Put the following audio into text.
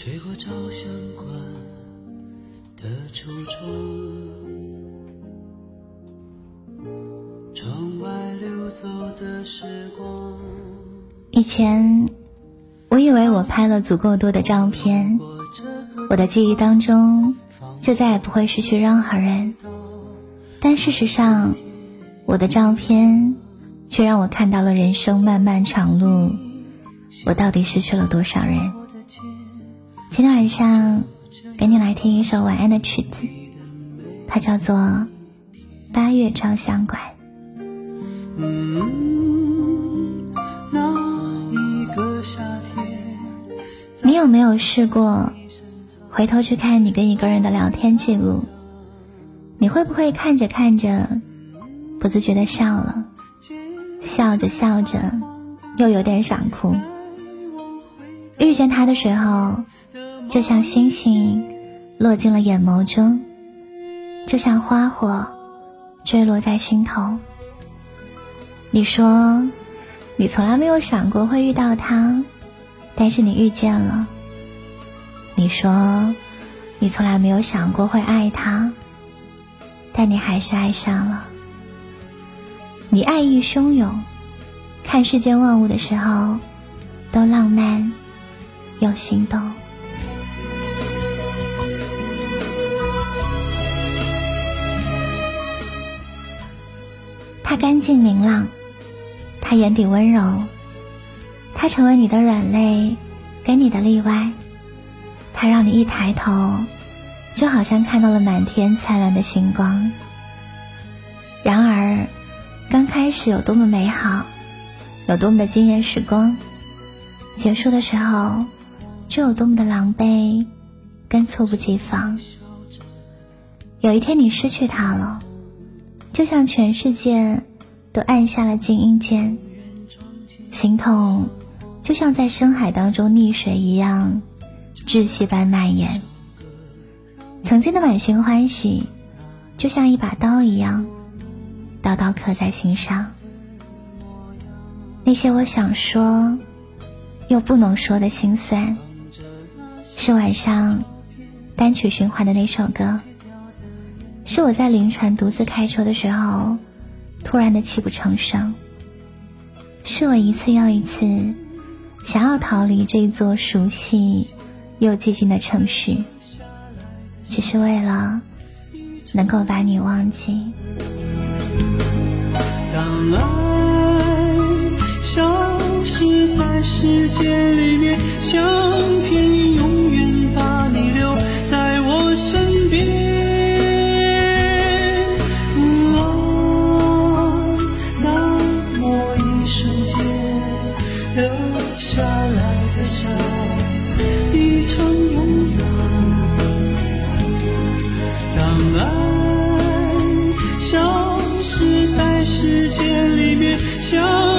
吹过照相馆的橱窗，窗外流走的时光。以前，我以为我拍了足够多的照片，我的记忆当中就再也不会失去任何人。但事实上，我的照片却让我看到了人生漫漫长路，我到底失去了多少人？今天晚上，给你来听一首晚安的曲子，它叫做《八月照相馆》。你有没有试过回头去看你跟一个人的聊天记录？你会不会看着看着，不自觉的笑了？笑着笑着，又有点想哭。遇见他的时候，就像星星落进了眼眸中，就像花火坠落在心头。你说，你从来没有想过会遇到他，但是你遇见了。你说，你从来没有想过会爱他。但你还是爱上了。你爱意汹涌，看世间万物的时候，都浪漫又心动。他干净明朗，他眼底温柔，他成为你的软肋，给你的例外。他让你一抬头。就好像看到了满天灿烂的星光。然而，刚开始有多么美好，有多么的惊艳时光，结束的时候就有多么的狼狈跟猝不及防。有一天你失去他了，就像全世界都按下了静音键，心痛就像在深海当中溺水一样，窒息般蔓延。曾经的满心欢喜，就像一把刀一样，刀刀刻在心上。那些我想说又不能说的心酸，是晚上单曲循环的那首歌，是我在凌晨独自开车的时候突然的泣不成声，是我一次又一次想要逃离这座熟悉又寂静的城市。只是为了能够把你忘记。当爱消失在时间里面，像一瞬间留下来的笑，已成永远。当爱消失在时间里面，像。